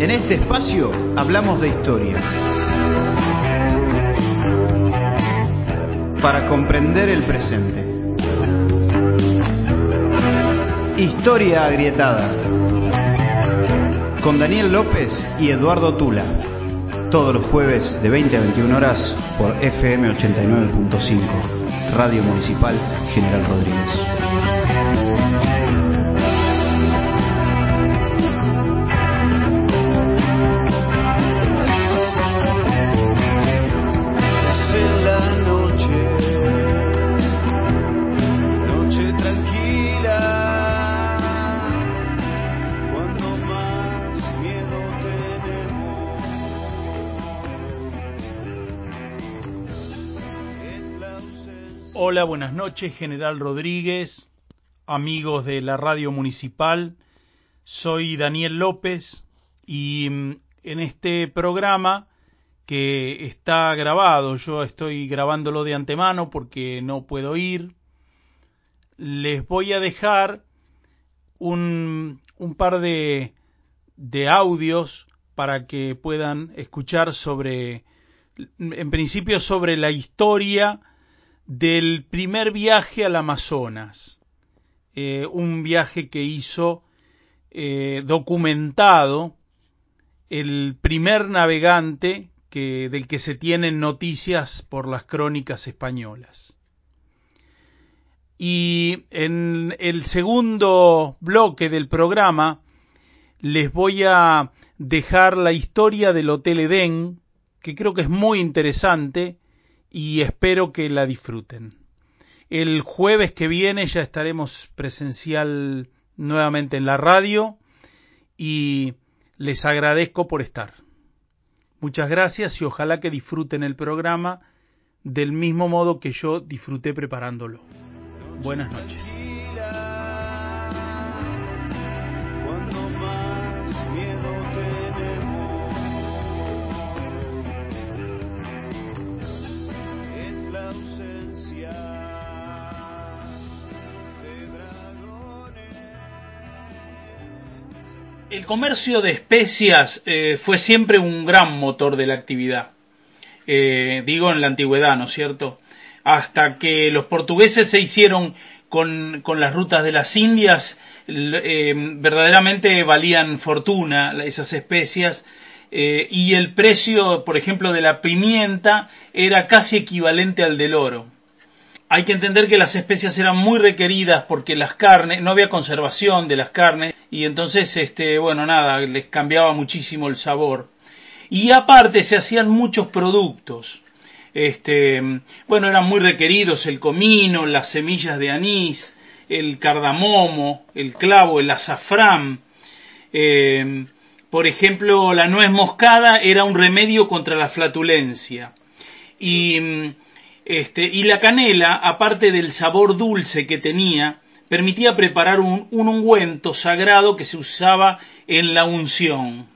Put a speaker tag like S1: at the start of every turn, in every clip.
S1: En este espacio hablamos de historia. Para comprender el presente. Historia agrietada. Con Daniel López y Eduardo Tula. Todos los jueves de 20 a 21 horas por FM 89.5. Radio Municipal General Rodríguez.
S2: Buenas noches, General Rodríguez, amigos de la radio municipal. Soy Daniel López y mm, en este programa que está grabado, yo estoy grabándolo de antemano porque no puedo ir, les voy a dejar un, par de audios para que puedan escuchar sobre, en principio sobre la historia del primer viaje al Amazonas, eh, un viaje que hizo eh, documentado el primer navegante que, del que se tienen noticias por las crónicas españolas. Y en el segundo bloque del programa les voy a dejar la historia del Hotel Edén, que creo que es muy interesante y espero que la disfruten. El jueves que viene ya estaremos presencial nuevamente en la radio y les agradezco por estar. Muchas gracias y ojalá que disfruten el programa del mismo modo que yo disfruté preparándolo. Buenas noches. El comercio de especias eh, fue siempre un gran motor de la actividad. Eh, digo en la antigüedad, ¿no es cierto? Hasta que los portugueses se hicieron con, con las rutas de las Indias, eh, verdaderamente valían fortuna esas especias. eh, y el precio, por ejemplo, de la pimienta era casi equivalente al del oro. Hay que entender que las especias eran muy requeridas porque las carnes, no había conservación de las carnes y entonces, este, bueno, nada, les cambiaba muchísimo el sabor. Y aparte se hacían muchos productos. Este, bueno, eran muy requeridos el comino, las semillas de anís, el cardamomo, el clavo, el azafrán. Eh, por ejemplo, la nuez moscada era un remedio contra la flatulencia. Y, mm, este, y la canela, aparte del sabor dulce que tenía, permitía preparar un, un ungüento sagrado que se usaba en la unción.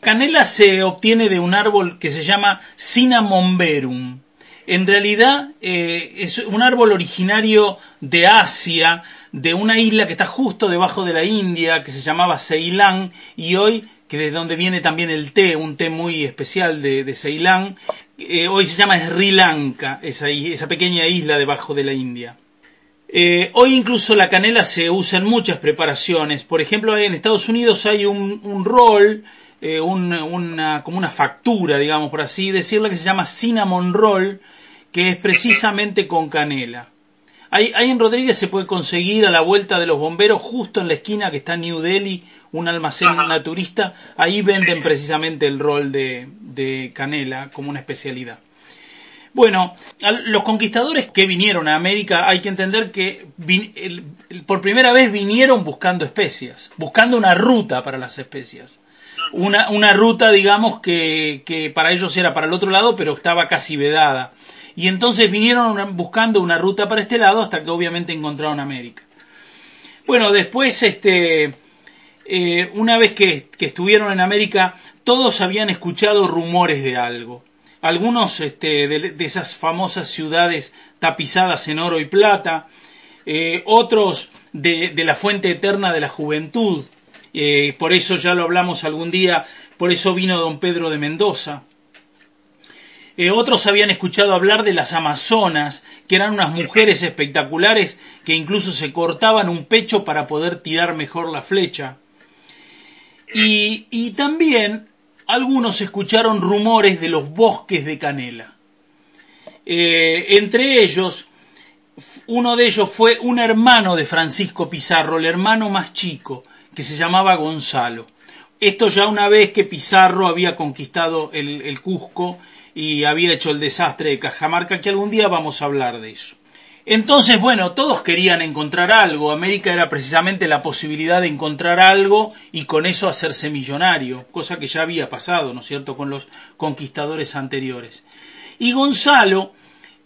S2: Canela se obtiene de un árbol que se llama Cinnamon verum. En realidad eh, es un árbol originario de Asia, de una isla que está justo debajo de la India, que se llamaba Ceilán, y hoy, que de donde viene también el té, un té muy especial de, de Ceilán, eh, hoy se llama Sri Lanka, esa, pequeña isla debajo de la India. Eh, hoy incluso la canela se usa en muchas preparaciones. Por ejemplo, en Estados Unidos hay un, roll, eh, un- una, como una factura, digamos por así decirlo, que se llama cinnamon roll, que es precisamente con canela. Ahí, ahí en Rodríguez se puede conseguir a la vuelta de los bomberos, justo en la esquina que está New Delhi, un almacén naturista. Ahí venden precisamente el rol de, de canela como una especialidad. Bueno, los conquistadores que vinieron a América hay que entender que vin- el- el- por primera vez vinieron buscando especias, buscando una ruta para las especias. Una, una ruta, digamos, que, que para ellos era para el otro lado, pero estaba casi vedada. Y entonces vinieron buscando una ruta para este lado hasta que obviamente encontraron América. Bueno, después, este, eh, una vez que, estuvieron en América, todos habían escuchado rumores de algo. Algunos este, de, de esas famosas ciudades tapizadas en oro y plata, eh, otros de, la fuente eterna de la juventud, eh, por eso ya lo hablamos algún día, por eso vino don Pedro de Mendoza. Otros habían escuchado hablar de las Amazonas, que eran unas mujeres espectaculares que incluso se cortaban un pecho para poder tirar mejor la flecha. Y, también algunos escucharon rumores de los bosques de canela. Eh, entre ellos, uno de ellos fue un hermano de Francisco Pizarro, el hermano más chico, que se llamaba Gonzalo. Esto ya una vez que Pizarro había conquistado el, el Cusco y había hecho el desastre de Cajamarca, que algún día vamos a hablar de eso. Entonces, bueno, todos querían encontrar algo. América era precisamente la posibilidad de encontrar algo y con eso hacerse millonario, cosa que ya había pasado, ¿no es cierto?, con los conquistadores anteriores. Y Gonzalo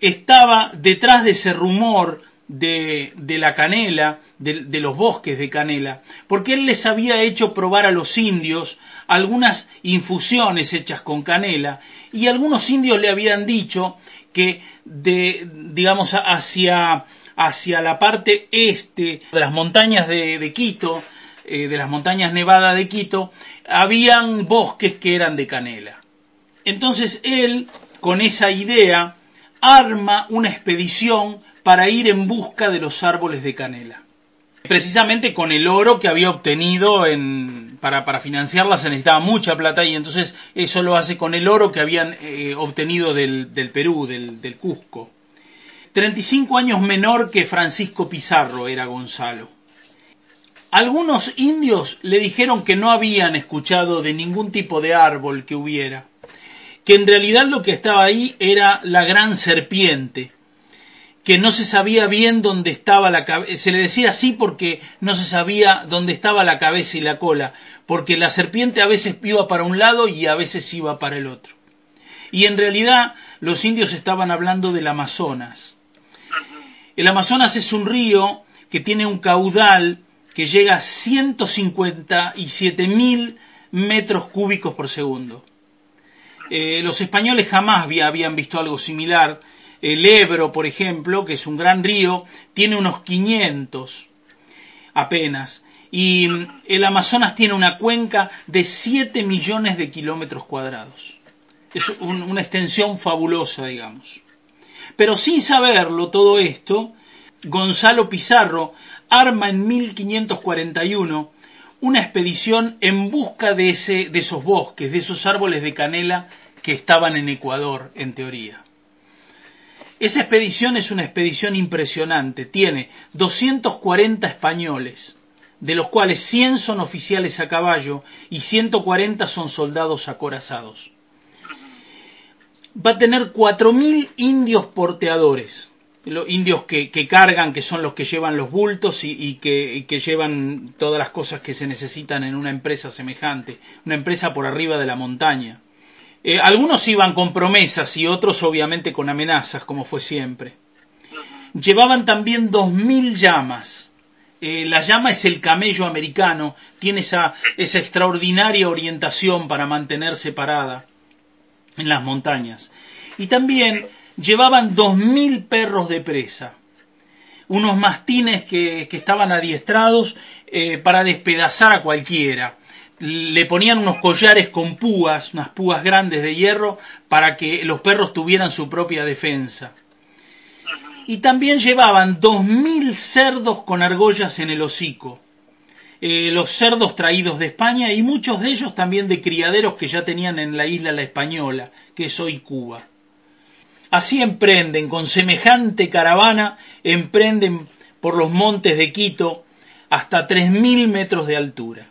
S2: estaba detrás de ese rumor de, de la canela, de, de, los bosques de canela, porque él les había hecho probar a los indios algunas infusiones hechas con canela, y algunos indios le habían dicho que de, digamos, hacia, hacia la parte este de las montañas de, de Quito, eh, de las montañas nevadas de Quito, habían bosques que eran de canela. Entonces él, con esa idea, arma una expedición para ir en busca de los árboles de canela. Precisamente con el oro que había obtenido en, para, para, financiarla se necesitaba mucha plata y entonces eso lo hace con el oro que habían eh, obtenido del, del Perú, del, del, Cusco. 35 años menor que Francisco Pizarro era Gonzalo. Algunos indios le dijeron que no habían escuchado de ningún tipo de árbol que hubiera, que en realidad lo que estaba ahí era la gran serpiente, que no se sabía bien dónde estaba la cabeza, se le decía así porque no se sabía dónde estaba la cabeza y la cola, porque la serpiente a veces iba para un lado y a veces iba para el otro. Y en realidad los indios estaban hablando del Amazonas. El Amazonas es un río que tiene un caudal que llega a 157 mil metros cúbicos por segundo. Eh, los españoles jamás habían visto algo similar, el Ebro, por ejemplo, que es un gran río, tiene unos 500 apenas. Y el Amazonas tiene una cuenca de 7 millones de kilómetros cuadrados. Es un, una extensión fabulosa, digamos. Pero sin saberlo todo esto, Gonzalo Pizarro arma en 1541 una expedición en busca de, ese, de esos bosques, de esos árboles de canela que estaban en Ecuador, en teoría. Esa expedición es una expedición impresionante. Tiene 240 españoles, de los cuales 100 son oficiales a caballo y 140 son soldados acorazados. Va a tener 4.000 indios porteadores, los indios que, cargan, que son los que llevan los bultos y, que, llevan todas las cosas que se necesitan en una empresa semejante, una empresa por arriba de la montaña. Eh, algunos iban con promesas y otros obviamente con amenazas, como fue siempre. Llevaban también dos mil llamas. Eh, la llama es el camello americano, tiene esa, esa extraordinaria orientación para mantenerse parada en las montañas. Y también llevaban dos mil perros de presa, unos mastines que, estaban adiestrados eh, para despedazar a cualquiera le ponían unos collares con púas, unas púas grandes de hierro, para que los perros tuvieran su propia defensa. Y también llevaban dos mil cerdos con argollas en el hocico. Eh, los cerdos traídos de España y muchos de ellos también de criaderos que ya tenían en la isla La Española, que es hoy Cuba. Así emprenden, con semejante caravana, emprenden por los montes de Quito hasta tres mil metros de altura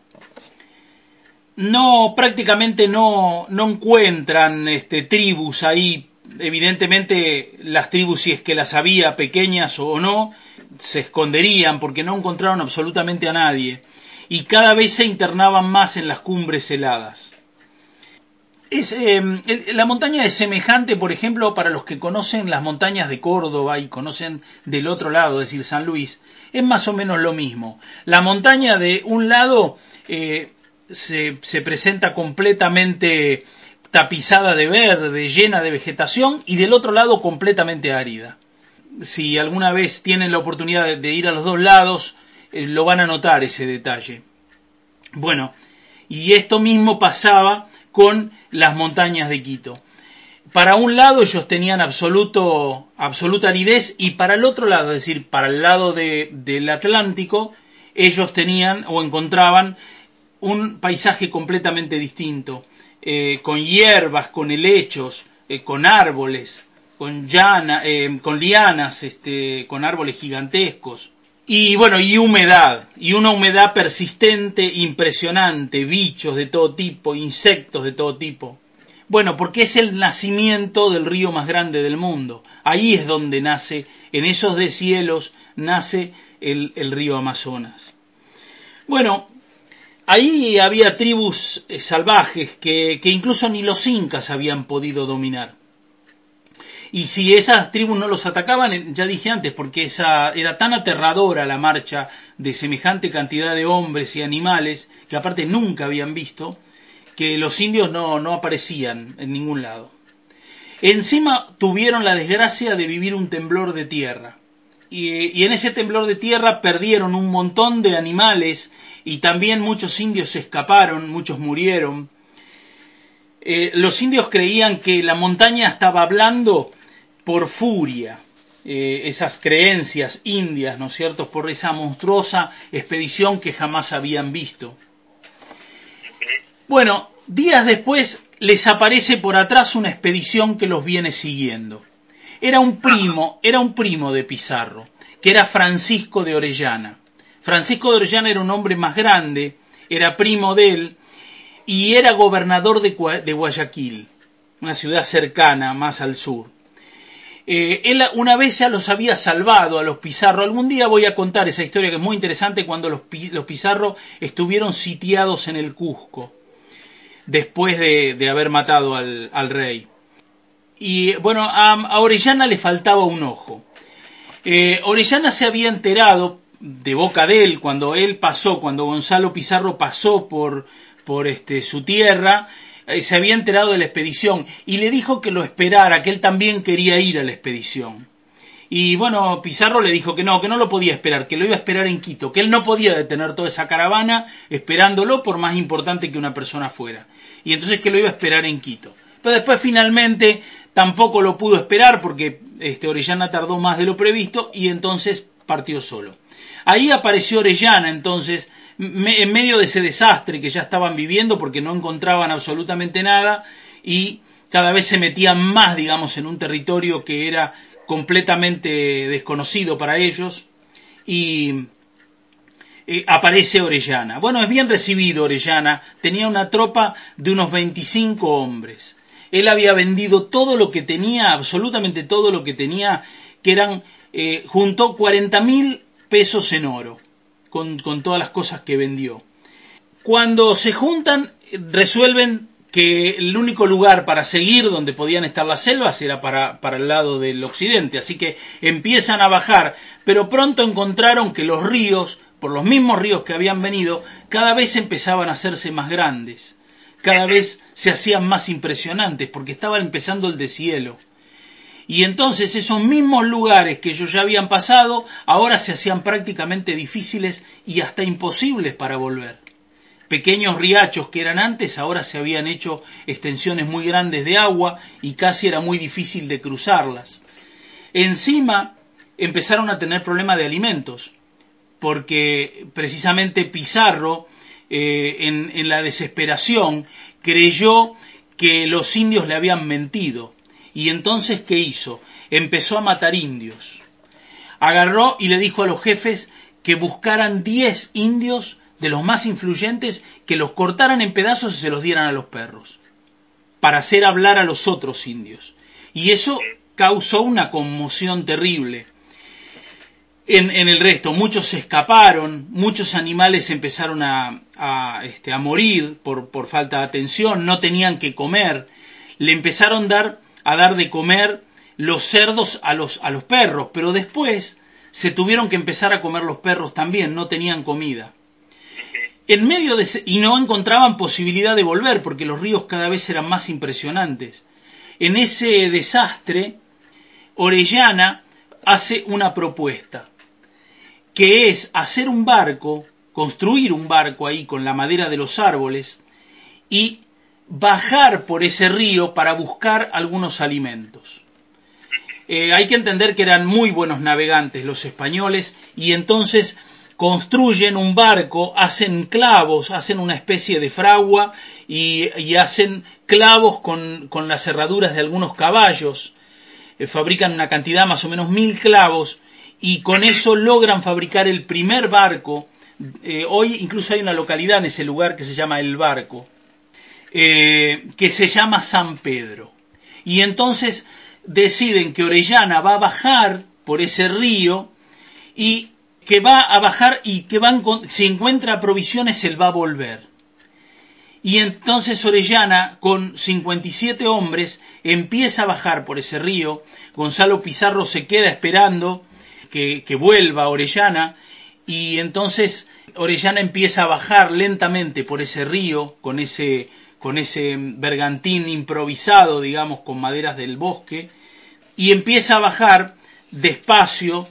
S2: no prácticamente no, no encuentran este, tribus ahí. Evidentemente las tribus, si es que las había pequeñas o no, se esconderían porque no encontraron absolutamente a nadie y cada vez se internaban más en las cumbres heladas. Es, eh, la montaña es semejante, por ejemplo, para los que conocen las montañas de Córdoba y conocen del otro lado, es decir, San Luis, es más o menos lo mismo. La montaña de un lado eh, se, se presenta completamente tapizada de verde, llena de vegetación y del otro lado completamente árida. Si alguna vez tienen la oportunidad de, ir a los dos lados, eh, lo van a notar ese detalle. Bueno, y esto mismo pasaba con las montañas de Quito. Para un lado ellos tenían absoluto, absoluta aridez y para el otro lado, es decir, para el lado de, del Atlántico, ellos tenían o encontraban un paisaje completamente distinto, eh, con hierbas, con helechos, eh, con árboles, con, llana, eh, con lianas, este, con árboles gigantescos. Y bueno, y humedad, y una humedad persistente, impresionante, bichos de todo tipo, insectos de todo tipo. Bueno, porque es el nacimiento del río más grande del mundo. Ahí es donde nace, en esos deshielos, nace el, el río Amazonas. Bueno, ahí había tribus eh, salvajes que, incluso ni los incas habían podido dominar. Y si esas tribus no los atacaban, eh, ya dije antes, porque esa, era tan aterradora la marcha de semejante cantidad de hombres y animales, que aparte nunca habían visto, que los indios no, no aparecían en ningún lado. Encima tuvieron la desgracia de vivir un temblor de tierra. Y, en ese temblor de tierra perdieron un montón de animales y también muchos indios se escaparon, muchos murieron. Eh, los indios creían que la montaña estaba hablando por furia, eh, esas creencias indias, ¿no es cierto?, por esa monstruosa expedición que jamás habían visto. Bueno, días después les aparece por atrás una expedición que los viene siguiendo. Era un primo, era un primo de Pizarro, que era Francisco de Orellana. Francisco de Orellana era un hombre más grande, era primo de él, y era gobernador de, Guayaquil, una ciudad cercana, más al sur. Eh, él una vez ya los había salvado a los Pizarro. Algún día voy a contar esa historia que es muy interesante cuando los, los Pizarro estuvieron sitiados en el Cusco, después de, haber matado al, rey. Y bueno, a, a, Orellana le faltaba un ojo. Eh, Orellana se había enterado de boca de él cuando él pasó, cuando Gonzalo Pizarro pasó por, por este, su tierra, eh, se había enterado de la expedición y le dijo que lo esperara, que él también quería ir a la expedición. Y bueno, Pizarro le dijo que no, que no lo podía esperar, que lo iba a esperar en Quito, que él no podía detener toda esa caravana esperándolo por más importante que una persona fuera. Y entonces que lo iba a esperar en Quito. Pero después finalmente tampoco lo pudo esperar porque este, Orellana tardó más de lo previsto y entonces partió solo. Ahí apareció Orellana entonces en medio de ese desastre que ya estaban viviendo porque no encontraban absolutamente nada y cada vez se metían más, digamos, en un territorio que era completamente desconocido para ellos y eh, aparece Orellana. Bueno, es bien recibido Orellana, tenía una tropa de unos 25 hombres. Él había vendido todo lo que tenía, absolutamente todo lo que tenía, que eran, eh, juntó 40 mil pesos en oro con, con todas las cosas que vendió. Cuando se juntan, resuelven que el único lugar para seguir donde podían estar las selvas era para, para, el lado del occidente, así que empiezan a bajar, pero pronto encontraron que los ríos, por los mismos ríos que habían venido, cada vez empezaban a hacerse más grandes, cada vez se hacían más impresionantes, porque estaba empezando el deshielo. Y entonces esos mismos lugares que ellos ya habían pasado, ahora se hacían prácticamente difíciles y hasta imposibles para volver. Pequeños riachos que eran antes, ahora se habían hecho extensiones muy grandes de agua y casi era muy difícil de cruzarlas. Encima empezaron a tener problemas de alimentos, porque precisamente Pizarro, eh, en, en la desesperación, creyó que los indios le habían mentido y entonces, ¿qué hizo? Empezó a matar indios. Agarró y le dijo a los jefes que buscaran diez indios de los más influyentes, que los cortaran en pedazos y se los dieran a los perros, para hacer hablar a los otros indios. Y eso causó una conmoción terrible. En, en, el resto. Muchos se escaparon, muchos animales empezaron a, este, a morir por, por, falta de atención, no tenían que comer, le empezaron a dar a dar de comer los cerdos a los, a los perros, pero después se tuvieron que empezar a comer los perros también, no tenían comida. En medio de y no encontraban posibilidad de volver porque los ríos cada vez eran más impresionantes. En ese desastre, Orellana hace una propuesta, que es hacer un barco construir un barco ahí con la madera de los árboles y bajar por ese río para buscar algunos alimentos. Eh, hay que entender que eran muy buenos navegantes los españoles y entonces construyen un barco, hacen clavos, hacen una especie de fragua y, hacen clavos con, las cerraduras de algunos caballos, eh, fabrican una cantidad más o menos mil clavos y con eso logran fabricar el primer barco. Eh, hoy incluso hay una localidad en ese lugar que se llama El Barco, eh, que se llama San Pedro. Y entonces deciden que Orellana va a bajar por ese río y que va a bajar y que van si encuentra provisiones él va a volver. Y entonces Orellana, con 57 hombres, empieza a bajar por ese río. Gonzalo Pizarro se queda esperando que, que vuelva Orellana. Y entonces Orellana empieza a bajar lentamente por ese río, con ese, con ese bergantín improvisado, digamos, con maderas del bosque. Y empieza a bajar despacio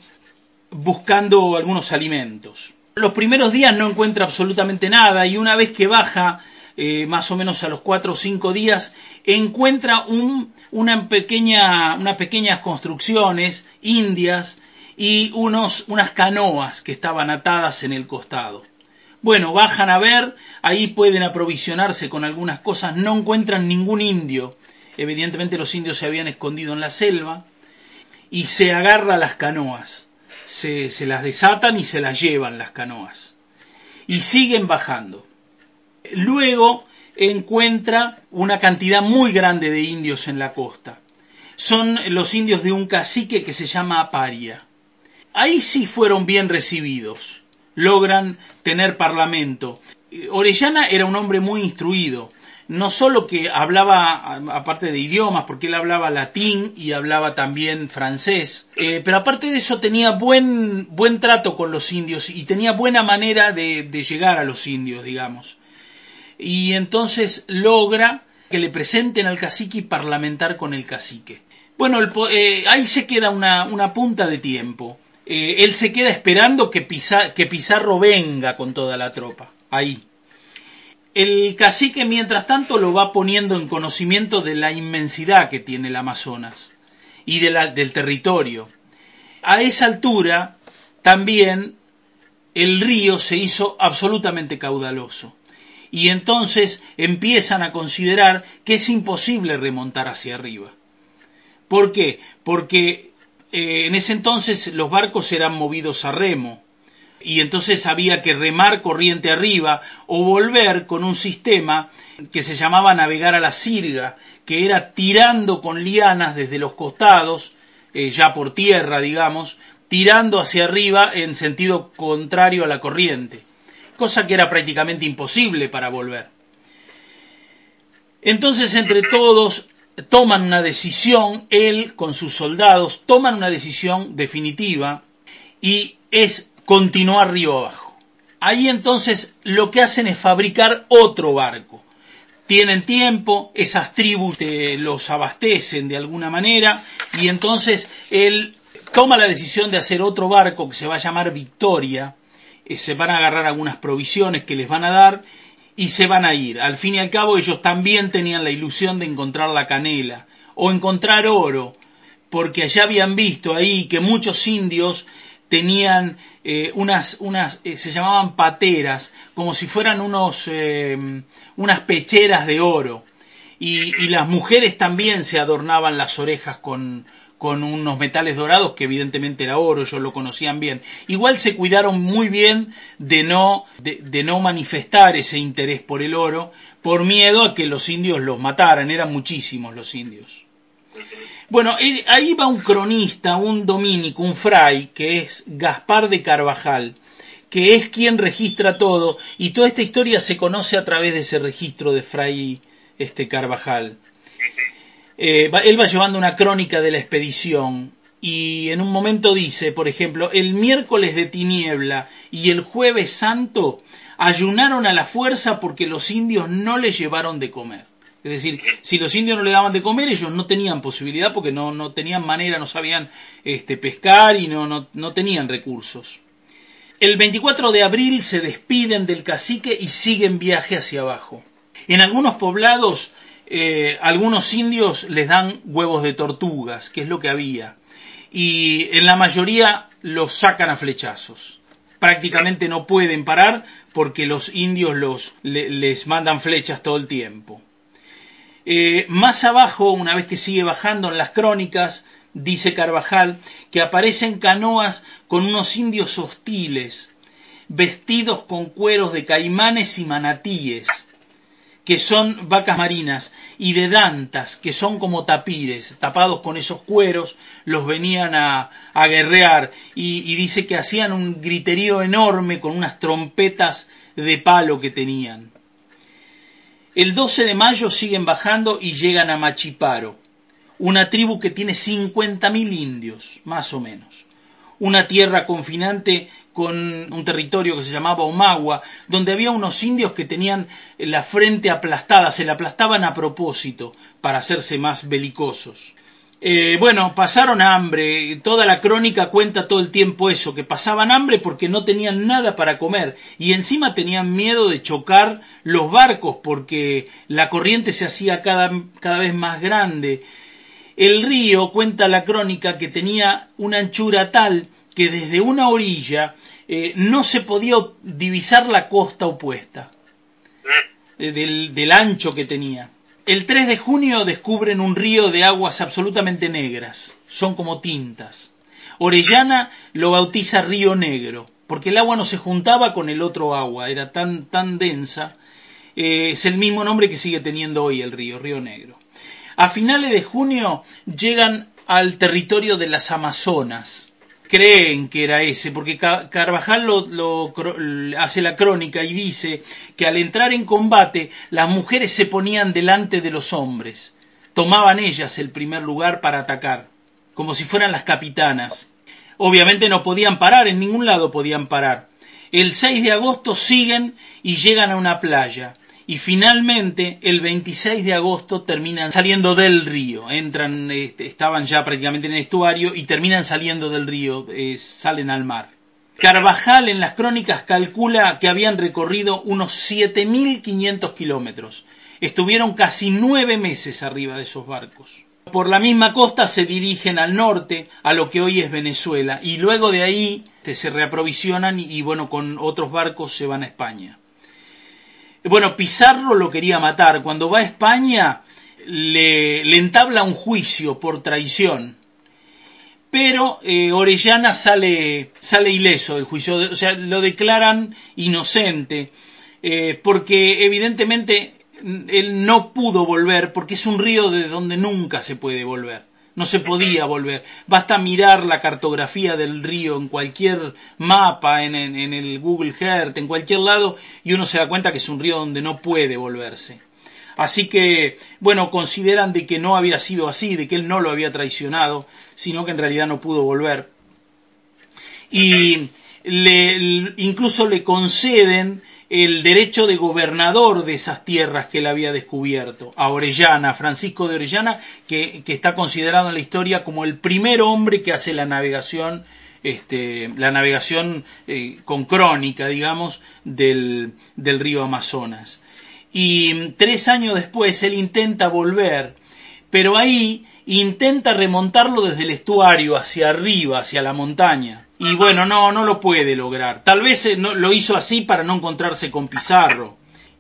S2: buscando algunos alimentos. Los primeros días no encuentra absolutamente nada y una vez que baja, eh, más o menos a los cuatro o cinco días, encuentra un, una pequeña, unas pequeñas construcciones indias y unas canoas que estaban atadas en el costado. Bueno, bajan a ver, ahí pueden aprovisionarse con algunas cosas, no encuentran ningún indio. Evidentemente los indios se habían escondido en la selva y se agarra las canoas se, se las desatan y se las llevan las canoas. Y siguen bajando. Luego encuentra una cantidad muy grande de indios en la costa. Son los indios de un cacique que se llama Aparia. Ahí sí fueron bien recibidos. Logran tener parlamento. Orellana era un hombre muy instruido no solo que hablaba, aparte de idiomas, porque él hablaba latín y hablaba también francés, eh, pero aparte de eso tenía buen, buen trato con los indios y tenía buena manera de, llegar a los indios, digamos. Y entonces logra que le presenten al cacique y parlamentar con el cacique. Bueno, el, eh, ahí se queda una punta de tiempo. Eh, él se queda esperando que, que Pizarro venga con toda la tropa. Ahí. El cacique, mientras tanto, lo va poniendo en conocimiento de la inmensidad que tiene el Amazonas y de la, del territorio. A esa altura, también el río se hizo absolutamente caudaloso. Y entonces empiezan a considerar que es imposible remontar hacia arriba. ¿Por qué? Porque eh, en ese entonces los barcos eran movidos a remo y entonces había que remar corriente arriba o volver con un sistema que se llamaba navegar a la sirga, que era tirando con lianas desde los costados, eh, ya por tierra, digamos, tirando hacia arriba en sentido contrario a la corriente, cosa que era prácticamente imposible para volver. Entonces, entre todos, toman una decisión, él con sus soldados, toman una decisión definitiva y es continuar río abajo. Ahí entonces lo que hacen es fabricar otro barco. Tienen tiempo, esas tribus los abastecen de alguna manera y entonces él toma la decisión de hacer otro barco que se va a llamar Victoria. Eh, se van a agarrar algunas provisiones que les van a dar y se van a ir. Al fin y al cabo ellos también tenían la ilusión de encontrar la canela o encontrar oro, porque allá habían visto ahí que muchos indios tenían eh, unas, unas eh, se llamaban pateras, como si fueran unos, eh, unas pecheras de oro. Y, y, las mujeres también se adornaban las orejas con, con unos metales dorados, que evidentemente era oro, ellos lo conocían bien. Igual se cuidaron muy bien de no, de, de no manifestar ese interés por el oro, por miedo a que los indios los mataran, eran muchísimos los indios. Bueno, ahí va un cronista, un dominico, un fray, que es Gaspar de Carvajal, que es quien registra todo, y toda esta historia se conoce a través de ese registro de fray este Carvajal. Eh, él va llevando una crónica de la expedición y en un momento dice, por ejemplo, el miércoles de tiniebla y el jueves santo ayunaron a la fuerza porque los indios no les llevaron de comer. Es decir, si los indios no le daban de comer, ellos no tenían posibilidad porque no, no tenían manera, no sabían este, pescar y no, no, no tenían recursos. El 24 de abril se despiden del cacique y siguen viaje hacia abajo. En algunos poblados, eh, algunos indios les dan huevos de tortugas, que es lo que había, y en la mayoría los sacan a flechazos. Prácticamente no pueden parar porque los indios los, le- les mandan flechas todo el tiempo. Eh, más abajo, una vez que sigue bajando en las crónicas, dice Carvajal que aparecen canoas con unos indios hostiles, vestidos con cueros de caimanes y manatíes, que son vacas marinas, y de dantas, que son como tapires, tapados con esos cueros, los venían a, a guerrear, y, y dice que hacían un griterío enorme con unas trompetas de palo que tenían. El 12 de mayo siguen bajando y llegan a Machiparo, una tribu que tiene 50.000 indios, más o menos. Una tierra confinante con un territorio que se llamaba Omagua, donde había unos indios que tenían la frente aplastada, se la aplastaban a propósito para hacerse más belicosos. Eh, bueno, pasaron hambre, toda la crónica cuenta todo el tiempo eso, que pasaban hambre porque no tenían nada para comer y encima tenían miedo de chocar los barcos porque la corriente se hacía cada, cada vez más grande. El río, cuenta la crónica, que tenía una anchura tal que desde una orilla eh, no se podía divisar la costa opuesta eh, del, ancho que tenía. El 3 de junio descubren un río de aguas absolutamente negras, son como tintas. Orellana lo bautiza Río Negro, porque el agua no se juntaba con el otro agua, era tan, tan densa. Eh, es el mismo nombre que sigue teniendo hoy el río, Río Negro. A finales de junio llegan al territorio de las Amazonas. Creen que era ese, porque Ca- Carvajal lo, lo hace la crónica y dice que al entrar en combate las mujeres se ponían delante de los hombres, tomaban ellas el primer lugar para atacar, como si fueran las capitanas. Obviamente no podían parar, en ningún lado podían parar. El 6 de agosto siguen y llegan a una playa. Y finalmente, el 26 de agosto, terminan saliendo del río. Entran, este, estaban ya prácticamente en el estuario y terminan saliendo del río, eh, salen al mar. Carvajal en las crónicas calcula que habían recorrido unos 7.500 kilómetros. Estuvieron casi nueve meses arriba de esos barcos. Por la misma costa se dirigen al norte, a lo que hoy es Venezuela, y luego de ahí este, se reaprovisionan y, y, bueno, con otros barcos se van a España. Bueno, Pizarro lo quería matar. Cuando va a España le, le entabla un juicio por traición. Pero eh, Orellana sale, sale ileso del juicio, o sea, lo declaran inocente, eh, porque evidentemente él no pudo volver, porque es un río de donde nunca se puede volver no se podía volver. Basta mirar la cartografía del río en cualquier mapa, en, en, en, el Google Earth, en cualquier lado, y uno se da cuenta que es un río donde no puede volverse. Así que, bueno, consideran de que no había sido así, de que él no lo había traicionado, sino que en realidad no pudo volver. Y le, incluso le conceden el derecho de gobernador de esas tierras que él había descubierto, a Orellana, Francisco de Orellana, que, que está considerado en la historia como el primer hombre que hace la navegación, este, la navegación eh, con crónica, digamos, del, del río Amazonas. Y tres años después él intenta volver, pero ahí intenta remontarlo desde el estuario hacia arriba, hacia la montaña. Y bueno, no, no lo puede lograr. Tal vez no, lo hizo así para no encontrarse con Pizarro.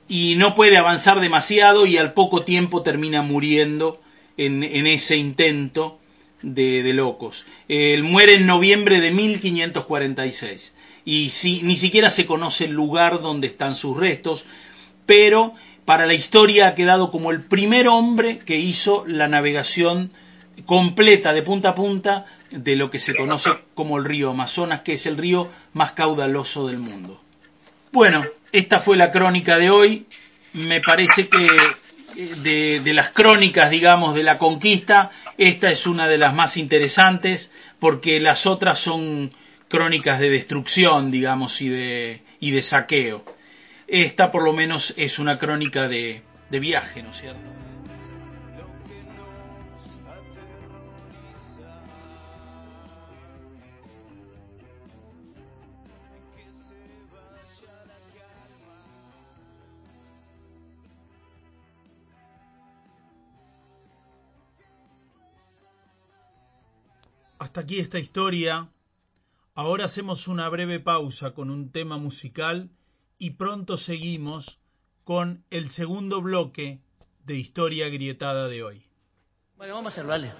S2: Y no puede avanzar demasiado y al poco tiempo termina muriendo en, en ese intento de, de locos. Él muere en noviembre de 1546. Y si, ni siquiera se conoce el lugar donde están sus restos, pero para la historia ha quedado como el primer hombre que hizo la navegación completa de punta a punta de lo que se conoce como el río Amazonas, que es el río más caudaloso del mundo. Bueno, esta fue la crónica de hoy. Me parece que de, de, las crónicas, digamos, de la conquista, esta es una de las más interesantes porque las otras son crónicas de destrucción, digamos, y de, y de saqueo. Esta por lo menos es una crónica de, de viaje, ¿no es cierto? Hasta aquí esta historia. Ahora hacemos una breve pausa con un tema musical y pronto seguimos con el segundo bloque de Historia Grietada de hoy.
S3: Bueno, vamos a hacerlo, vale.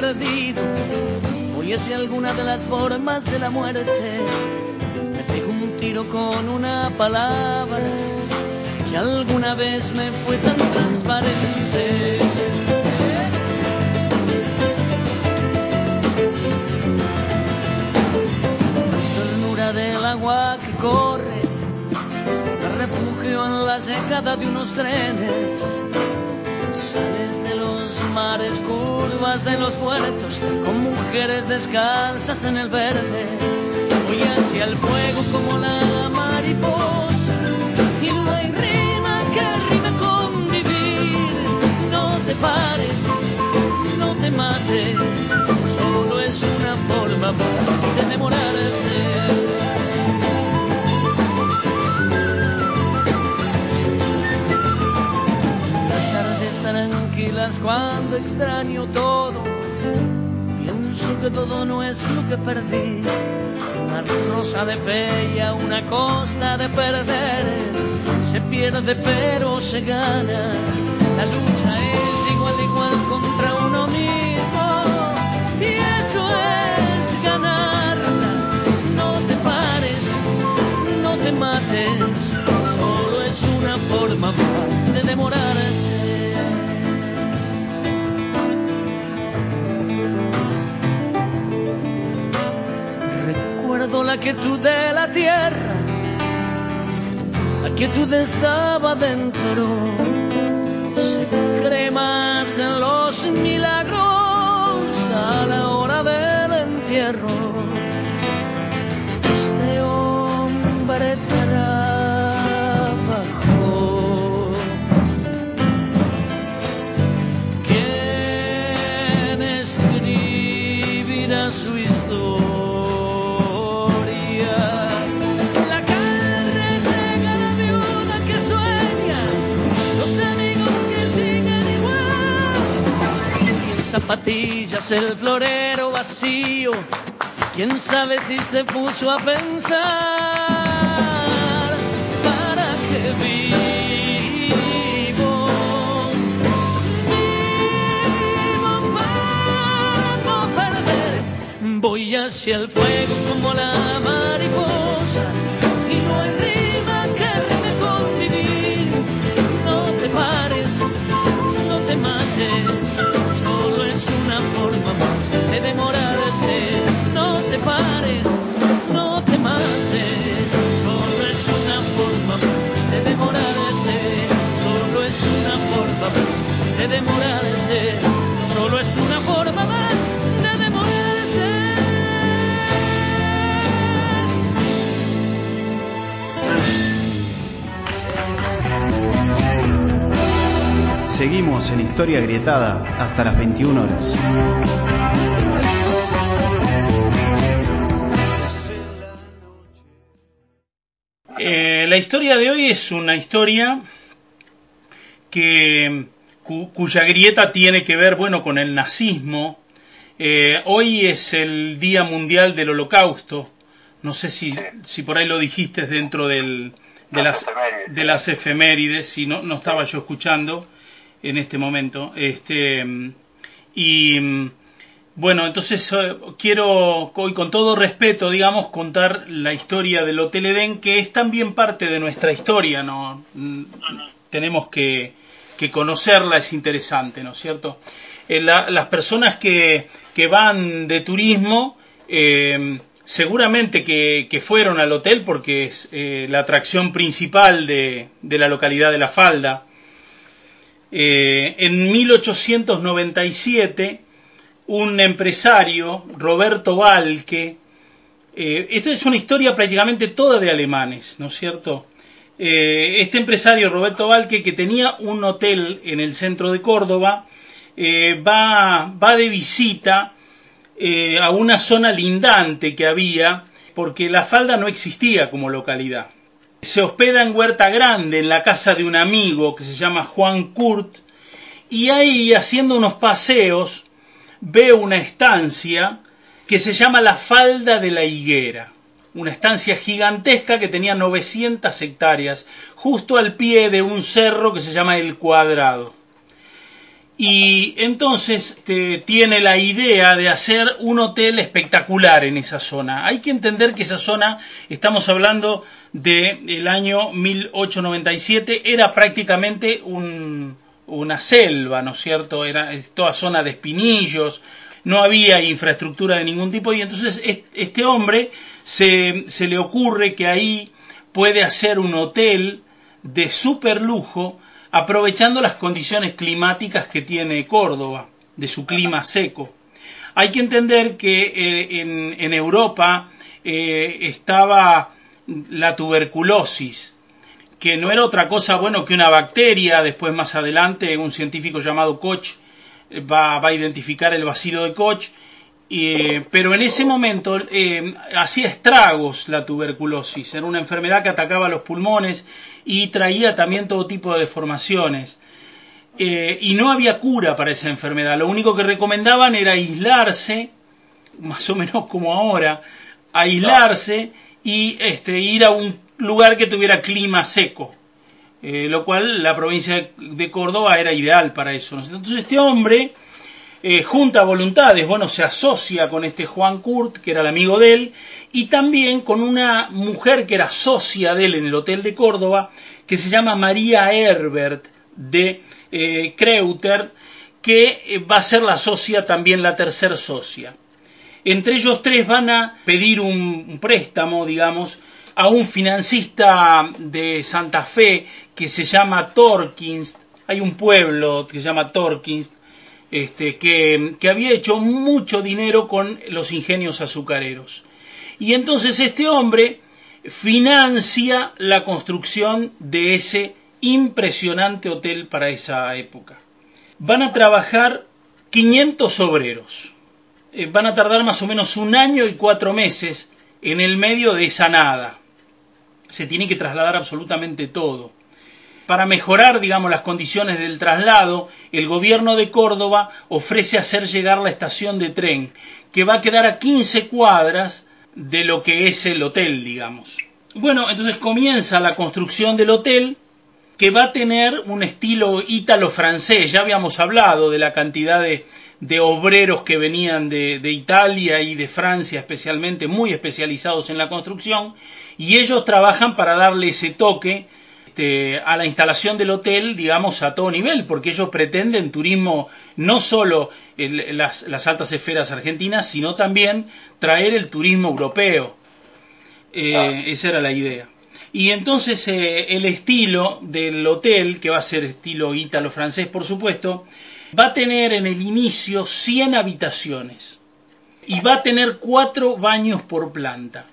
S3: Perdido, voy hacia alguna de las formas de la muerte. Me pego un tiro con una palabra que alguna vez me fue tan transparente. La ternura del agua que corre, refugio en la llegada de unos trenes. Mares, curvas de los puertos, con mujeres descalzas en el verde. Voy hacia el fuego como la mariposa, y no hay rima que rime con vivir. No te pares, no te mates, solo es una forma más de demorarse. Cuando extraño todo. Pienso que todo no es lo que perdí. Una rosa de fe y a una costa de perder. Se pierde pero se gana. La lucha es de igual igual contra uno mismo. Y eso es ganarla. No te pares, no te mates. Solo es una forma más de demorarse. La quietud de la tierra, la quietud estaba dentro. Se cree más en los milagros a la hora del entierro. Vacío, quién sabe si se puso a pensar para qué vivo. Vivo perder. Voy hacia el fuego como la mariposa de demorarse. Solo es una forma más de demorarse.
S1: Seguimos en Historia Grietada hasta las 21 horas.
S2: Eh, la historia de hoy es una historia que cu- cuya grieta tiene que ver, bueno, con el nazismo. Eh, hoy es el Día Mundial del Holocausto. No sé si, si por ahí lo dijiste dentro del, de,
S4: Las
S2: las,
S4: efemérides.
S2: de las efemérides, si no, no estaba yo escuchando en este momento. Este, y bueno, entonces eh, quiero hoy con todo respeto, digamos, contar la historia del Hotel Edén, que es también parte de nuestra historia, ¿no? Mm, Tenemos que, que conocerla es interesante, ¿no es cierto? Eh, la, las personas que, que, van de turismo, eh, seguramente que, que, fueron al hotel porque es eh, la atracción principal de, de, la localidad de La Falda. En 1897, un empresario, Roberto Valque, eh, esto es una historia prácticamente toda de alemanes, ¿no es cierto? Eh, este empresario, Roberto Valque, que tenía un hotel en el centro de Córdoba, eh, va, va, de visita a una zona lindante que había, porque La Falda no existía como localidad. Se hospeda en Huerta Grande, en la casa de un amigo que se llama Juan Kurt, y ahí, haciendo unos paseos, ve una estancia que se llama la Falda de la Higuera, una estancia gigantesca que tenía 900 hectáreas, justo al pie de un cerro que se llama El Cuadrado. Y entonces te, tiene la idea de hacer un hotel espectacular en esa zona. Hay que entender que esa zona, estamos hablando del de año 1897, era prácticamente un, una selva, ¿no es cierto? Era toda zona de espinillos, no había infraestructura de ningún tipo y entonces este hombre se, se le ocurre que ahí puede hacer un hotel de super lujo aprovechando las condiciones climáticas que tiene Córdoba, de su clima seco. Hay que entender que eh, en, en, Europa eh, estaba la tuberculosis, que no era otra cosa bueno que una bacteria, después más adelante un científico llamado Koch va, va a identificar el vacilo de Koch, pero en ese momento eh, hacía estragos la tuberculosis, era una enfermedad que atacaba los pulmones y traía también todo tipo de deformaciones. Eh, y no había cura para esa enfermedad, lo único que recomendaban era aislarse, más o menos como ahora, aislarse y este, ir a un lugar que tuviera clima seco eh, lo cual la provincia de Córdoba era ideal para eso. Entonces este hombre eh, junta voluntades, bueno, se asocia con este Juan Kurt, que era el amigo de él, y también con una mujer que era socia de él en el Hotel de Córdoba, que se llama María Herbert de eh, Kreuter, que eh, va a ser la socia también la tercer socia. Entre ellos tres van a pedir un, un préstamo, digamos, a un financista de Santa Fe que se llama Torkins, hay un pueblo que se llama Torkins, este, que, había hecho mucho dinero con los ingenios azucareros. Y entonces este hombre financia la construcción de ese impresionante hotel para esa época. Van a trabajar 500 obreros. Eh, van a tardar más o menos un año y cuatro meses en el medio de esa nada. Se tiene que trasladar absolutamente todo. Para mejorar, digamos, las condiciones del traslado, el gobierno de Córdoba ofrece hacer llegar la estación de tren, que va a quedar a 15 cuadras de lo que es el hotel, digamos. Bueno, entonces comienza la construcción del hotel, que va a tener un estilo ítalo-francés. Ya habíamos hablado de la cantidad de, obreros que venían de, Italia y de Francia especialmente, muy especializados en la construcción, y ellos trabajan para darle ese toque este, a la instalación del hotel, digamos, a todo nivel, porque ellos pretenden turismo no solo el, las, las, altas esferas argentinas, sino también traer el turismo europeo. Eh, ah. Esa era la idea. Y entonces eh, el estilo del hotel, que va a ser estilo ítalo-francés, por supuesto, va a tener en el inicio 100 habitaciones y va a tener cuatro baños por planta.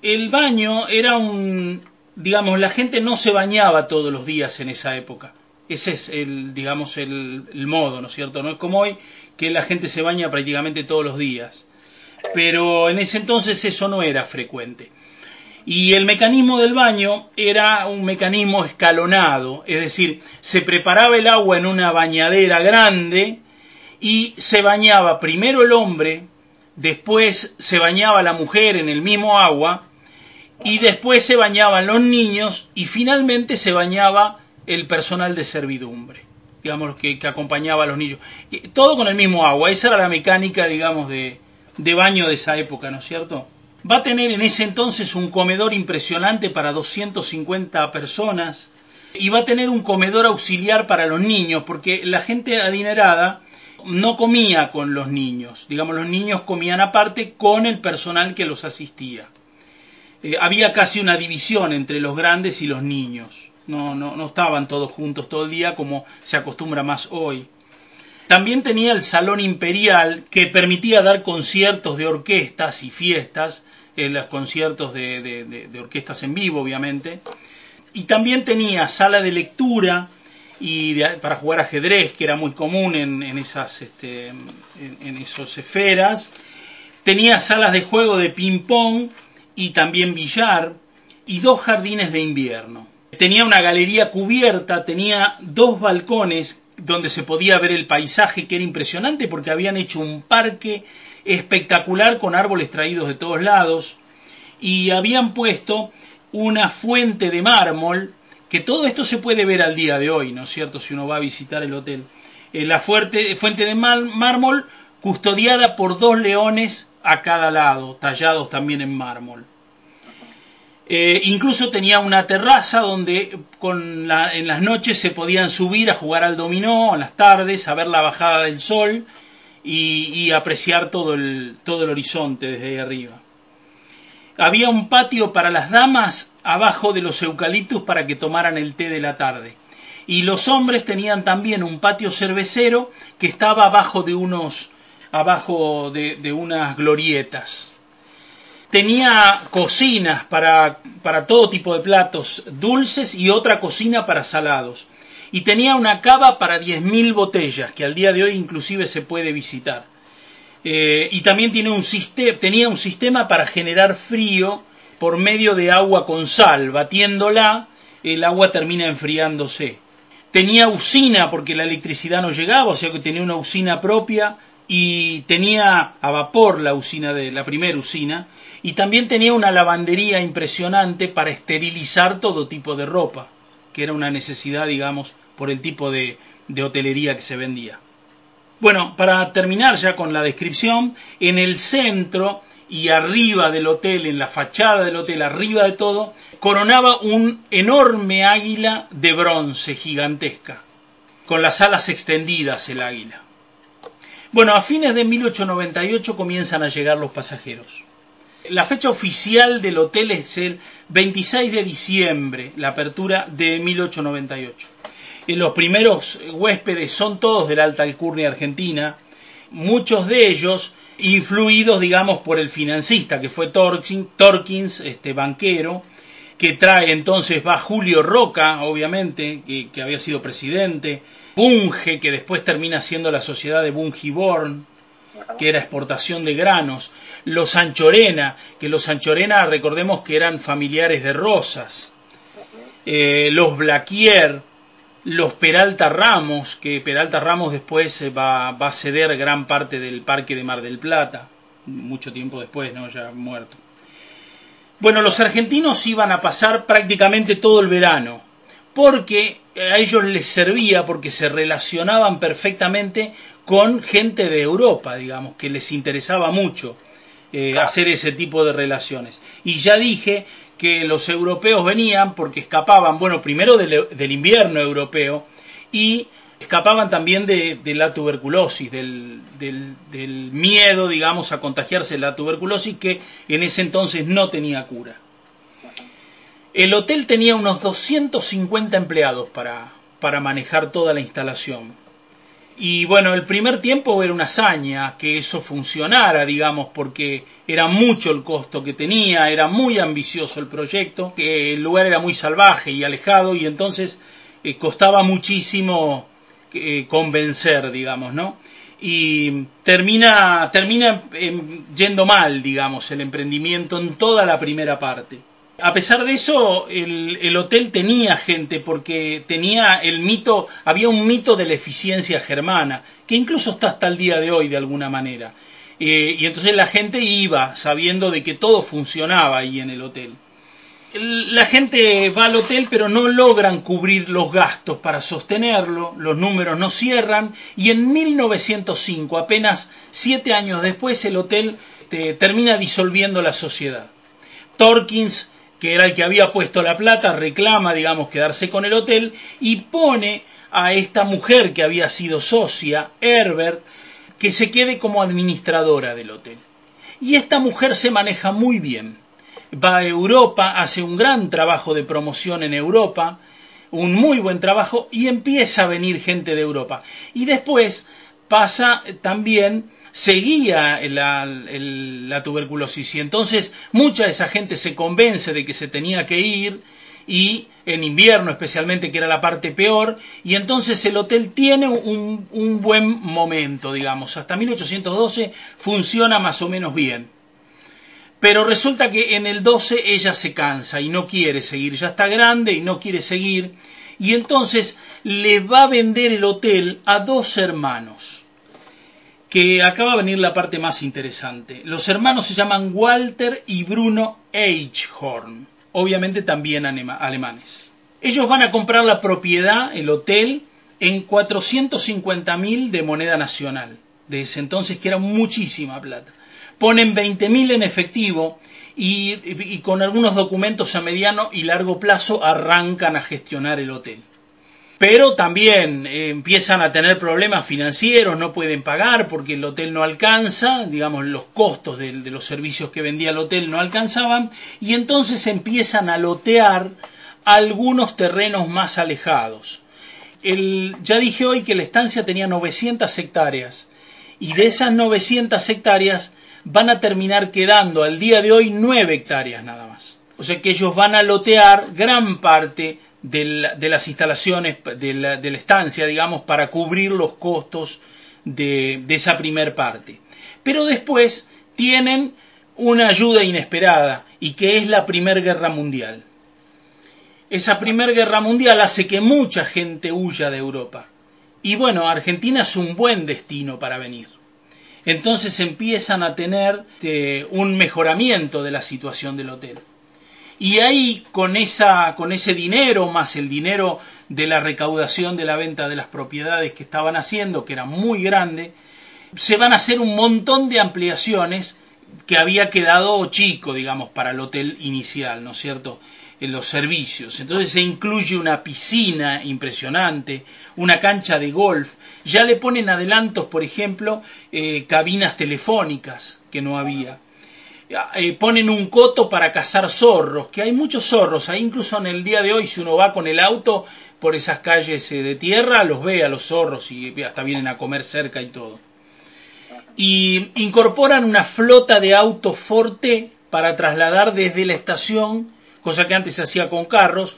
S2: El baño era un, digamos, la gente no se bañaba todos los días en esa época. Ese es el, digamos, el, modo, ¿no es cierto? No es como hoy que la gente se baña prácticamente todos los días. Pero en ese entonces eso no era frecuente. Y el mecanismo del baño era un mecanismo escalonado, es decir, se preparaba el agua en una bañadera grande y se bañaba primero el hombre, después se bañaba la mujer en el mismo agua, y después se bañaban los niños y finalmente se bañaba el personal de servidumbre, digamos, que, acompañaba a los niños. Todo con el mismo agua, esa era la mecánica, digamos, de, de baño de esa época, ¿no es cierto? Va a tener en ese entonces un comedor impresionante para 250 personas, iba a tener un comedor auxiliar para los niños, porque la gente adinerada no comía con los niños, digamos, los niños comían aparte con el personal que los asistía. Eh, había casi una división entre los grandes y los niños, no, no, no estaban todos juntos todo el día como se acostumbra más hoy. También tenía el Salón Imperial que permitía dar conciertos de orquestas y fiestas, eh, los conciertos de, de, orquestas en vivo, obviamente. Y también tenía sala de lectura y para jugar ajedrez, que era muy común en, en esas este, en, en esas esferas. Tenía salas de juego de ping-pong y también billar y dos jardines de invierno. Tenía una galería cubierta, tenía dos balcones donde se podía ver el paisaje que era impresionante porque habían hecho un parque espectacular con árboles traídos de todos lados y habían puesto una fuente de mármol que todo esto se puede ver al día de hoy, ¿no es cierto? Si uno va a visitar el hotel. Eh, la fuerte, fuente de mármol custodiada por dos leones a cada lado, tallados también en mármol. Eh, incluso tenía una terraza donde en las noches se podían subir a jugar al dominó, en las tardes, a ver la bajada del sol y, y apreciar todo el, todo el horizonte desde ahí arriba. Había un patio para las damas abajo de los eucaliptus para que tomaran el té de la tarde. Y los hombres tenían también un patio cervecero que estaba abajo de unos, abajo de, unas glorietas tenía cocinas para, para, todo tipo de platos dulces y otra cocina para salados. Y tenía una cava para 10.000 botellas, que al día de hoy inclusive se puede visitar. Eh, y también tiene un tenía un sistema para generar frío por medio de agua con sal. Batiéndola, el agua termina enfriándose. Tenía usina porque la electricidad no llegaba, o sea que tenía una usina propia y tenía a vapor la usina de la primera usina y también tenía una lavandería impresionante para esterilizar todo tipo de ropa, que era una necesidad, digamos, por el tipo de, de hotelería que se vendía. Bueno, para terminar ya con la descripción, en el centro y arriba del hotel, en la fachada del hotel, arriba de todo, coronaba un enorme águila de bronce gigantesca, con las alas extendidas el águila. Bueno, a fines de 1898 comienzan a llegar los pasajeros. La fecha oficial del hotel es el 26 de diciembre, la apertura de 1898. Y los primeros huéspedes son todos de la alta alcurnia argentina, muchos de ellos influidos, digamos, por el financista que fue Torkins, este banquero, que trae entonces va Julio Roca, obviamente, que había sido presidente, Bunge, que después termina siendo la sociedad de Bungiborn, que era exportación de granos, los Anchorena, que los Anchorena recordemos que eran familiares de Rosas, eh, los Blaquier, los Peralta Ramos, que Peralta Ramos después va, va, a ceder gran parte del parque de Mar del Plata, mucho tiempo después, ¿no? ya muerto. Bueno, los argentinos iban a pasar prácticamente todo el verano, porque a ellos les servía, porque se relacionaban perfectamente con gente de Europa, digamos, que les interesaba mucho eh, hacer ese tipo de relaciones. Y ya dije que los europeos venían porque escapaban, bueno, primero del, del invierno europeo y escapaban también de, de la tuberculosis, del, del, del, miedo, digamos, a contagiarse de la tuberculosis que en ese entonces no tenía cura. El hotel tenía unos 250 empleados para, para manejar toda la instalación. Y bueno, el primer tiempo era una hazaña que eso funcionara, digamos, porque era mucho el costo que tenía, era muy ambicioso el proyecto, que el lugar era muy salvaje y alejado y entonces eh, costaba muchísimo eh, convencer, digamos, ¿no? Y termina, termina eh, yendo mal, digamos, el emprendimiento en toda la primera parte a pesar de eso, el, el, hotel tenía gente porque tenía el mito, había un mito de la eficiencia germana, que incluso está hasta el día de hoy de alguna manera. Eh, y entonces la gente iba sabiendo de que todo funcionaba ahí en el hotel. La gente va al hotel pero no logran cubrir los gastos para sostenerlo, los números no cierran y en 1905, apenas siete años después, el hotel te, termina disolviendo la sociedad. Torkins que era el que había puesto la plata, reclama, digamos, quedarse con el hotel y pone a esta mujer que había sido socia, Herbert, que se quede como administradora del hotel. Y esta mujer se maneja muy bien. Va a Europa, hace un gran trabajo de promoción en Europa, un muy buen trabajo y empieza a venir gente de Europa. Y después pasa también, seguía la, la tuberculosis. Y entonces mucha de esa gente se convence de que se tenía que ir y en invierno especialmente que era la parte peor y entonces el hotel tiene un, un buen momento digamos. Hasta 1812 funciona más o menos bien. Pero resulta que en el 12 ella se cansa y no quiere seguir, ya está grande y no quiere seguir, y entonces le va a vender el hotel a dos hermanos, que acaba de venir la parte más interesante. Los hermanos se llaman Walter y Bruno Eichhorn, obviamente también alemanes. Ellos van a comprar la propiedad, el hotel, en 450 mil de moneda nacional, de ese entonces que era muchísima plata ponen 20.000 en efectivo y, con algunos documentos a mediano y largo plazo arrancan a gestionar el hotel. Pero también eh, empiezan a tener problemas financieros, no pueden pagar porque el hotel no alcanza, digamos, los costos de, los servicios que vendía el hotel no alcanzaban, y entonces empiezan a lotear algunos terrenos más alejados. Ya dije hoy que la estancia tenía 900 hectáreas, y de esas 900 hectáreas van a terminar quedando al día de hoy nueve hectáreas nada más. O sea que ellos van a lotear gran parte de, de las instalaciones de la, de la, estancia, digamos, para cubrir los costos de, esa primer parte. Pero después tienen una ayuda inesperada y que es la Primera Guerra Mundial. Esa Primera Guerra Mundial hace que mucha gente huya de Europa. Y bueno, Argentina es un buen destino para venir entonces empiezan a tener eh, un mejoramiento de la situación del hotel. Y ahí, con, esa, con ese dinero, más el dinero de la recaudación de la venta de las propiedades que estaban haciendo, que era muy grande, se van a hacer un montón de ampliaciones que había quedado chico, digamos, para el hotel inicial, ¿no es cierto? en los servicios. Entonces se incluye una piscina impresionante, una cancha de golf. Ya le ponen adelantos, por ejemplo, eh, cabinas telefónicas que no había. Ponen un coto para cazar zorros, que hay muchos zorros. Ahí incluso en el día de hoy, si uno va con el auto por esas calles eh, de tierra, los ve a los zorros y hasta vienen a comer cerca y todo. Y incorporan una flota de autos Forte para trasladar desde la estación cosa que antes se hacía con carros,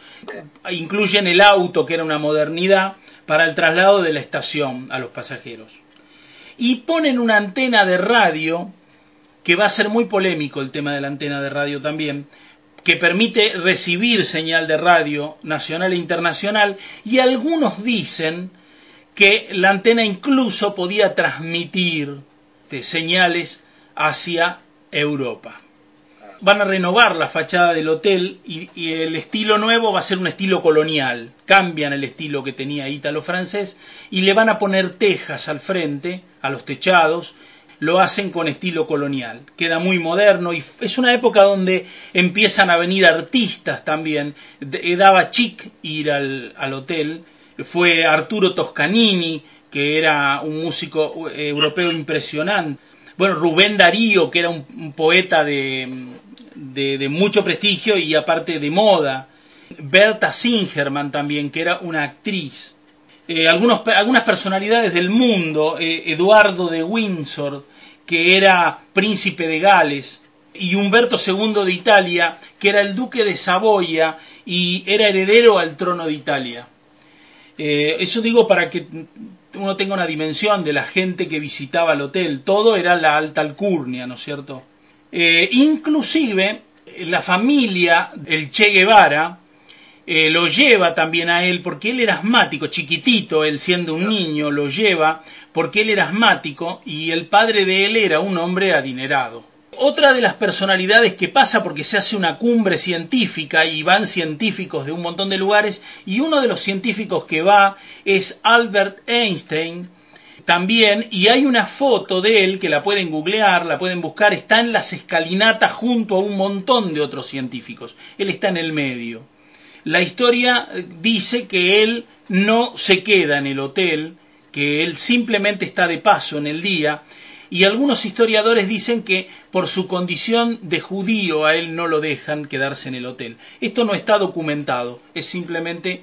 S2: incluyen el auto, que era una modernidad, para el traslado de la estación a los pasajeros. Y ponen una antena de radio, que va a ser muy polémico el tema de la antena de radio también, que permite recibir señal de radio nacional e internacional, y algunos dicen que la antena incluso podía transmitir señales hacia Europa van a renovar la fachada del hotel y, y, el estilo nuevo va a ser un estilo colonial. Cambian el estilo que tenía ítalo-francés y le van a poner tejas al frente, a los techados. Lo hacen con estilo colonial. Queda muy moderno y es una época donde empiezan a venir artistas también. Daba chic ir al, al hotel. Fue Arturo Toscanini, que era un músico eh, europeo impresionante bueno, Rubén Darío, que era un, un poeta de, de, de, mucho prestigio y aparte de moda. Berta Singerman también, que era una actriz. Eh, algunas personalidades del mundo, eh, Eduardo de Windsor, que era príncipe de Gales, y Humberto II de Italia, que era el duque de Saboya y era heredero al trono de Italia. Eh, eso digo para que uno tenga una dimensión de la gente que visitaba el hotel. Todo era la alta alcurnia, ¿no es cierto? Eh, inclusive la familia, el Che Guevara, eh, lo lleva también a él porque él era asmático, chiquitito, él siendo un niño, lo lleva porque él era asmático y el padre de él era un hombre adinerado. Otra de las personalidades que pasa porque se hace una cumbre científica y van científicos de un montón de lugares y uno de los científicos que va es Albert Einstein también, y hay una foto de él que la pueden googlear, la pueden buscar, está en las escalinatas junto a un montón de otros científicos. Él está en el medio. La historia eh, dice que él no se queda en el hotel, que él simplemente está de paso en el día, y algunos historiadores dicen que por su condición de judío a él no lo dejan quedarse en el hotel. Esto no está documentado, es simplemente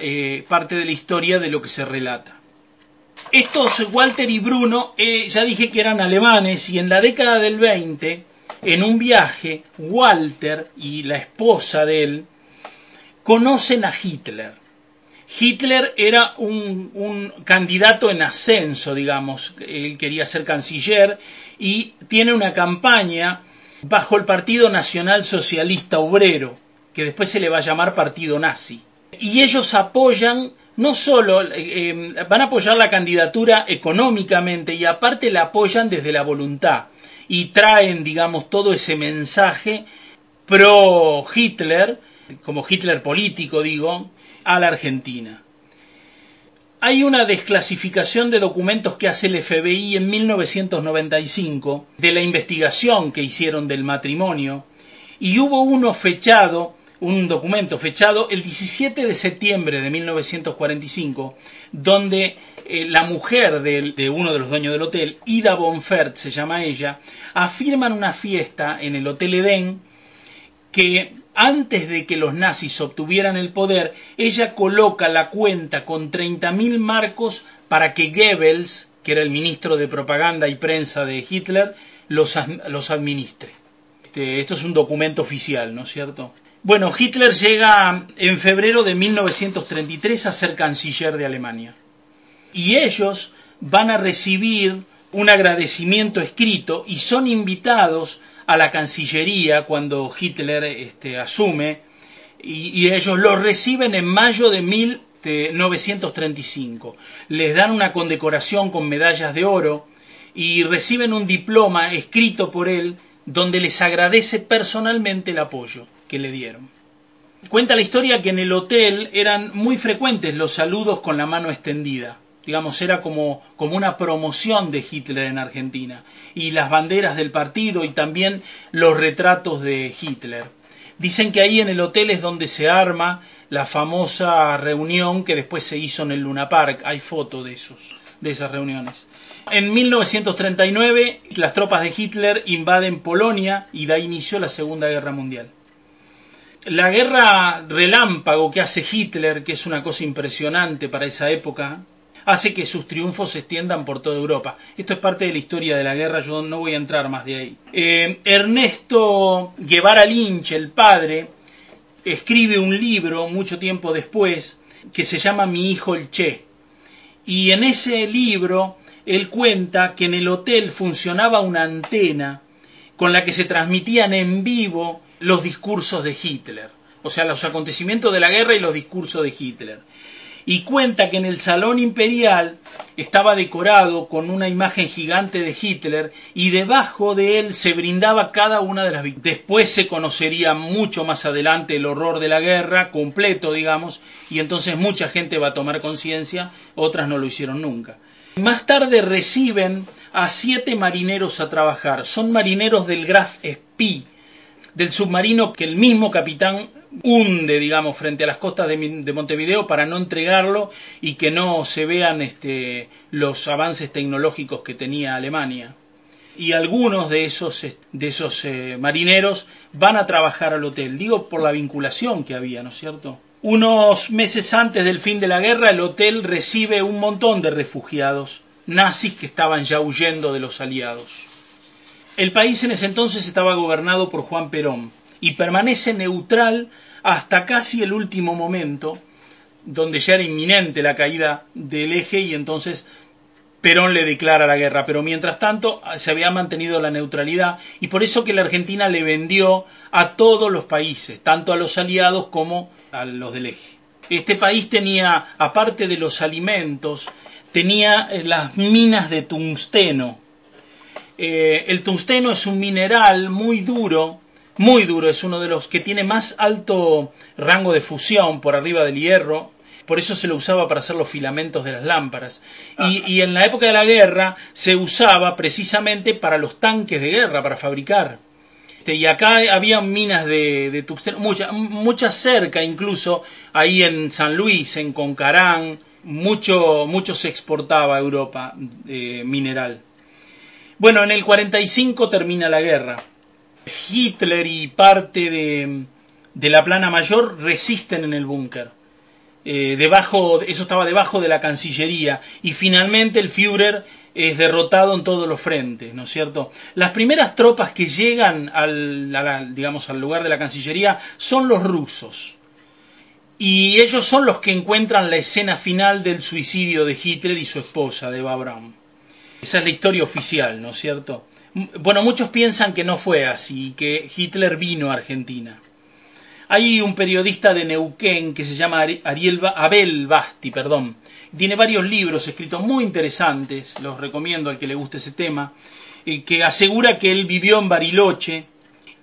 S2: eh, parte de la historia de lo que se relata. Estos Walter y Bruno, eh, ya dije que eran alemanes y en la década del 20, en un viaje, Walter y la esposa de él conocen a Hitler. Hitler era un, candidato en ascenso, digamos, él quería ser canciller y tiene una campaña bajo el Partido Nacional Socialista Obrero, que después se le va a llamar Partido Nazi. Y ellos apoyan no solo eh, eh, van a apoyar la candidatura económicamente y aparte la apoyan desde la voluntad y traen, digamos, todo ese mensaje pro Hitler, como Hitler político, digo, a la Argentina. Hay una desclasificación de documentos que hace el FBI en 1995 de la investigación que hicieron del matrimonio y hubo uno fechado un documento fechado el 17 de septiembre de 1945, donde eh, la mujer de, de, uno de los dueños del hotel, Ida Bonfert se llama ella, afirman una fiesta en el Hotel Edén que antes de que los nazis obtuvieran el poder, ella coloca la cuenta con 30.000 marcos para que Goebbels, que era el ministro de propaganda y prensa de Hitler, los, los administre. Este, esto es un documento oficial, ¿no es cierto? Bueno, Hitler llega en febrero de 1933 a ser canciller de Alemania. Y ellos van a recibir un agradecimiento escrito y son invitados a la Cancillería cuando Hitler este, asume y, y, ellos lo reciben en mayo de 1935. Les dan una condecoración con medallas de oro y reciben un diploma escrito por él donde les agradece personalmente el apoyo que le dieron. Cuenta la historia que en el hotel eran muy frecuentes los saludos con la mano extendida. Digamos, era como, como una promoción de Hitler en Argentina. Y las banderas del partido y también los retratos de Hitler. Dicen que ahí en el hotel es donde se arma la famosa reunión que después se hizo en el Luna Park. Hay fotos de esos, de esas reuniones. En 1939 las tropas de Hitler invaden Polonia y da inicio la Segunda Guerra Mundial la guerra relámpago que hace Hitler, que es una cosa impresionante para esa época, hace que sus triunfos se extiendan por toda Europa. Esto es parte de la historia de la guerra, yo no voy a entrar más de ahí. Eh, Ernesto Guevara Lynch, el padre, escribe un libro mucho tiempo después que se llama Mi hijo el Che. Y en ese libro él cuenta que en el hotel funcionaba una antena con la que se transmitían en vivo los discursos de Hitler, o sea, los acontecimientos de la guerra y los discursos de Hitler. Y cuenta que en el Salón Imperial estaba decorado con una imagen gigante de Hitler y debajo de él se brindaba cada una de las victorias. Después se conocería mucho más adelante el horror de la guerra, completo, digamos, y entonces mucha gente va a tomar conciencia, otras no lo hicieron nunca. Más tarde reciben a siete marineros a trabajar. Son marineros del Graf Spee, del submarino que el mismo capitán hunde, digamos, frente a las costas de, de, Montevideo para no entregarlo y que no se vean este, los avances tecnológicos que tenía Alemania. Y algunos de esos, de esos eh, marineros van a trabajar al hotel, digo por la vinculación que había, ¿no es cierto? Unos meses antes del fin de la guerra, el hotel recibe un montón de refugiados nazis que estaban ya huyendo de los aliados. El país en ese entonces estaba gobernado por Juan Perón y permanece neutral hasta casi el último momento, donde ya era inminente la caída del eje y entonces Perón le declara la guerra, pero mientras tanto se había mantenido la neutralidad y por eso que la Argentina le vendió a todos los países, tanto a los aliados como a los del eje. Este país tenía, aparte de los alimentos, tenía eh, las minas de tungsteno, eh, el tungsteno es un mineral muy duro, muy duro, es uno de los que tiene más alto rango de fusión por arriba del hierro por eso se lo usaba para hacer los filamentos de las lámparas. Y, y en la época de la guerra se usaba precisamente para los tanques de guerra, para fabricar. Este, y acá había minas de, de tuxteno, muchas muchas cerca incluso, ahí en San Luis, en Concarán, mucho, mucho se exportaba a Europa eh, mineral. Bueno, en el 45 termina la guerra. Hitler y parte de, la plana mayor resisten en el búnker. Eh, debajo, eso estaba debajo de la Cancillería y finalmente el Führer es derrotado en todos los frentes, ¿no es cierto? Las primeras tropas que llegan al, digamos, al lugar de la Cancillería son los rusos. Y ellos son los que encuentran la escena final del suicidio de Hitler y su esposa, de Braun. Esa es la historia oficial, ¿no es cierto? Bueno, muchos piensan que no fue así, que Hitler vino a Argentina. Hay un periodista de Neuquén que se llama Ariel Abel Basti, perdón. Tiene varios libros escritos muy interesantes, los recomiendo al que le guste ese tema, eh, que asegura que él vivió en Bariloche.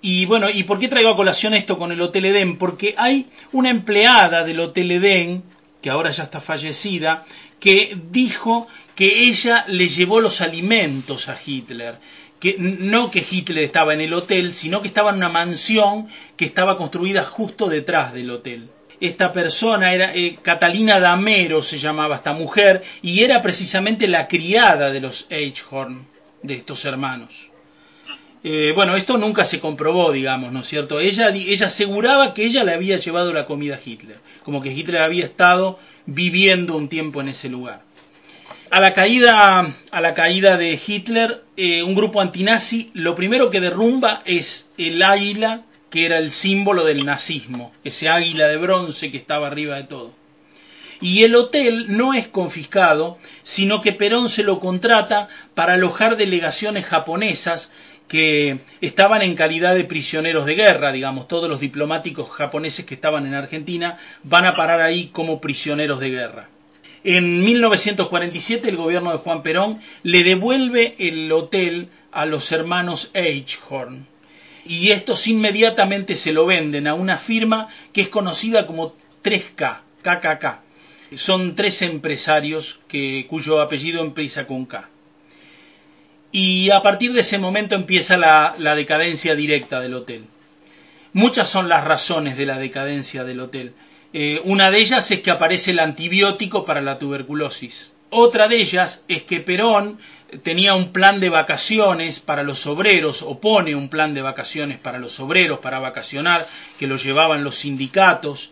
S2: Y bueno, ¿y por qué traigo a colación esto con el Hotel Edén? Porque hay una empleada del Hotel Edén, que ahora ya está fallecida, que dijo que ella le llevó los alimentos a Hitler que no que Hitler estaba en el hotel, sino que estaba en una mansión que estaba construida justo detrás del hotel. Esta persona era eh, Catalina Damero, se llamaba esta mujer, y era precisamente la criada de los Eichhorn, de estos hermanos. Eh, bueno, esto nunca se comprobó, digamos, ¿no es cierto? Ella, ella aseguraba que ella le había llevado la comida a Hitler, como que Hitler había estado viviendo un tiempo en ese lugar a la caída, a la caída de Hitler, eh, un grupo antinazi, lo primero que derrumba es el águila que era el símbolo del nazismo, ese águila de bronce que estaba arriba de todo. Y el hotel no es confiscado, sino que Perón se lo contrata para alojar delegaciones japonesas que estaban en calidad de prisioneros de guerra, digamos, todos los diplomáticos japoneses que estaban en Argentina van a parar ahí como prisioneros de guerra. En 1947 el gobierno de Juan Perón le devuelve el hotel a los hermanos Eichhorn y estos inmediatamente se lo venden a una firma que es conocida como 3K, KKK. Son tres empresarios que, cuyo apellido empieza con K. Y a partir de ese momento empieza la, la decadencia directa del hotel. Muchas son las razones de la decadencia del hotel. Eh, una de ellas es que aparece el antibiótico para la tuberculosis. Otra de ellas es que Perón tenía un plan de vacaciones para los obreros, o pone un plan de vacaciones para los obreros, para vacacionar, que lo llevaban los sindicatos,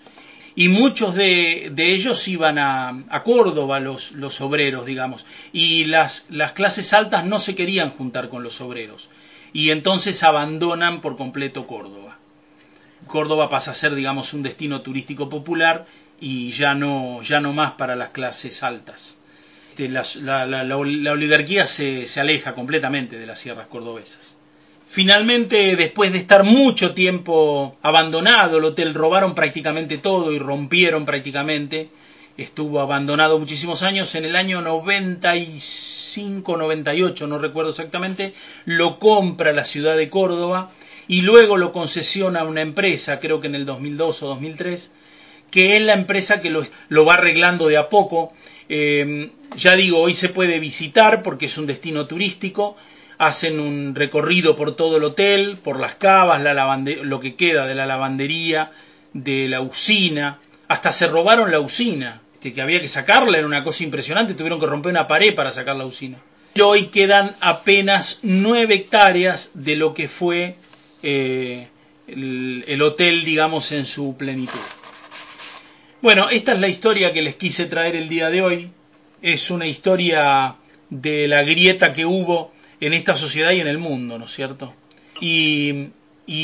S2: y muchos de, ellos iban a, Córdoba, los, los, obreros, digamos, y las, las clases altas no se querían juntar con los obreros, y entonces abandonan por completo Córdoba. Córdoba pasa a ser, digamos, un destino turístico popular y ya no, ya no más para las clases altas. Este, la, oligarquía se, se aleja completamente de las sierras cordobesas. Finalmente, después de estar mucho tiempo abandonado, el hotel robaron prácticamente todo y rompieron prácticamente. Estuvo abandonado muchísimos años. En el año 95, 98, no recuerdo exactamente, lo compra la ciudad de Córdoba y luego lo concesiona a una empresa, creo que en el 2002 o 2003, que es la empresa que lo, va arreglando de a poco. Eh, ya digo, hoy se puede visitar porque es un destino turístico, hacen un recorrido por todo el hotel, por las cavas, la lo que queda de la lavandería, de la usina, hasta se robaron la usina, que había que sacarla, era una cosa impresionante, tuvieron que romper una pared para sacar la usina. Hoy quedan apenas nueve hectáreas de lo que fue eh, el, hotel, digamos, en su plenitud. Bueno, esta es la historia que les quise traer el día de hoy. Es una historia de la grieta que hubo en esta sociedad y en el mundo, ¿no es cierto? Y,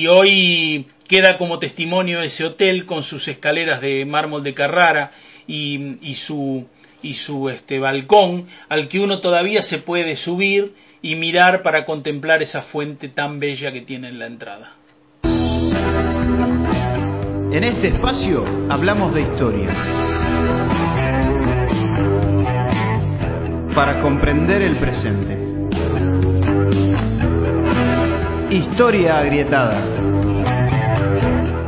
S2: hoy queda como testimonio ese hotel con sus escaleras de mármol de Carrara y, y su, y su este, balcón al que uno todavía se puede subir y mirar para contemplar esa fuente tan bella que tiene en la entrada.
S1: En este espacio hablamos de historia. Para comprender el presente. Historia agrietada.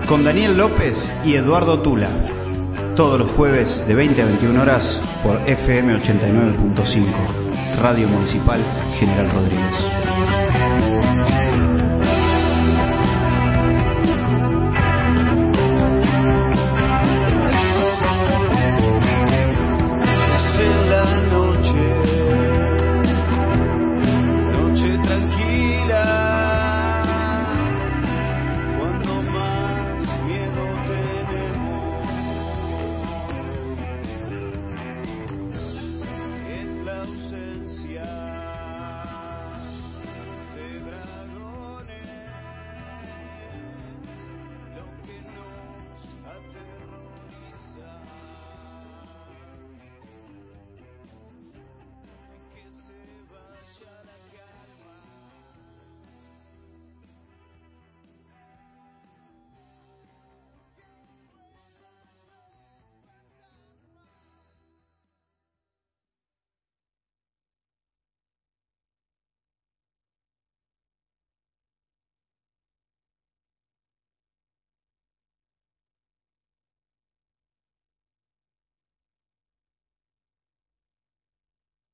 S1: Con Daniel López y Eduardo Tula. Todos los jueves de 20 a 21 horas por FM 89.5, Radio Municipal General Rodríguez.